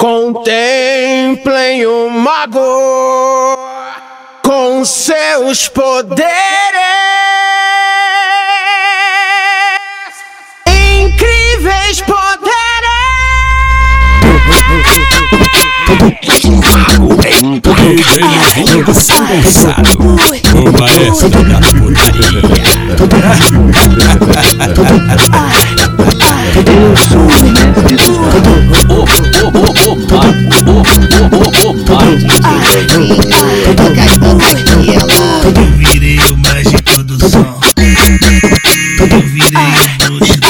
Contemplem o mago com seus poderes. Incríveis poderes. Gonçalo, o maestro da putaria. Virei o mágico do som. Eu virei o bruxo do.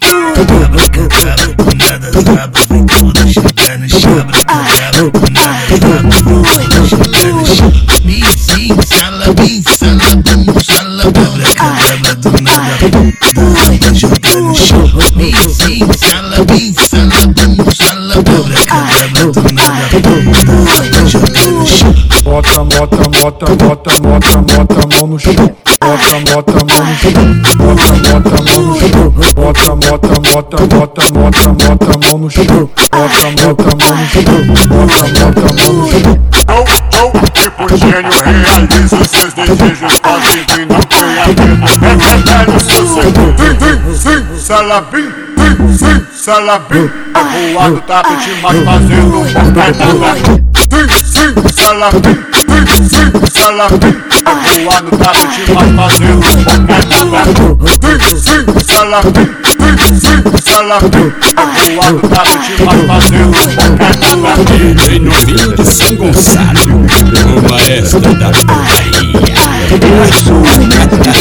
Tava cantava com nada, rabo vem tudo no chão. Tava com nada, vem tudo no chão. Me sim, salabim, salabum, salababra, cadabra do nada. Jogar no chão. Me sim, salabim, salabum, salababra, Bota, bota, bota, bota, bota, bota a mão no chão. Bota, bota mão no chão. Bota, bota a mão no chão. Bota, bota, bota, bota, bota, bota a mão no chão. Bota, bota mão no chão. Bota, bota a mão no chão. Não, não, tipo gênio, realiza os seus desejos, não tenha medo, é velho sossego. Sim, sim, sim, salabim, sim, sim, salabim, é voar do tapete, mas fazendo um boquete. Sim, sim, salabim, sim, sim, salabim, é voar no tapete, mas fazendo um boquete. Sim, sim, salabim, sim, sim, salabim, é voar no tapete, mas fazendo um boquete. DJ Novinho de São Gonçalo, o maestro da putaria. Eu sou o mestre dos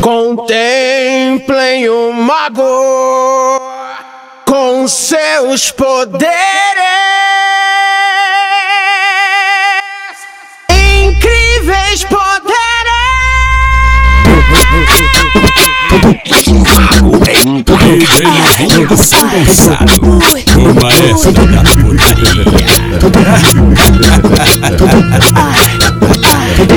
Contemplem o mago com seus poderes. Incríveis poderes. DJ Novinho de São Gonçalo, o maestro da putaria.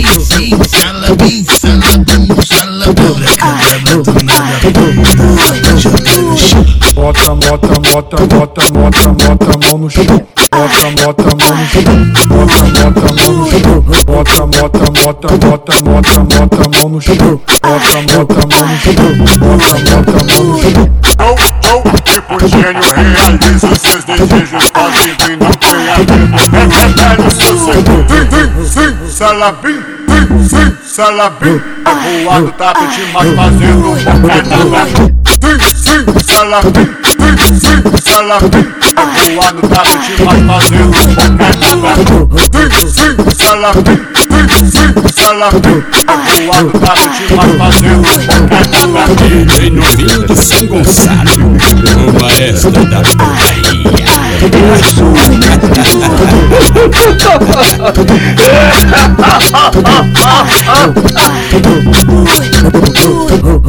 sim, salabim, salabum, salababra, cadabra do nada. Tava jogar no chão. Bota, bota, bota, bota, bota, bota a mão no chão. Bota, bota a mão no chão. Bota, bota a mão no chão. Bota, bota, bota, bota, bota, bota a mão no chão. Bota, bota a mão no chão. Bota, bota a mão no chão. Não, não, tipo gênio, realiza os seus desejos, tenha medo, é sim, sim, salabim, sim, sim, salabim, é voar do tapete, mas fazendo boquete. Sim, sim, salabim, sim, sim, salabim, é voar no tapete, mas fazendo boquete. Sim, sim, salabim, sim, sim, salabim, é voar no tapete, mas fazendo boquete. DJ Novinho de São Gonçalo, o maestro da putaria. Eu sou o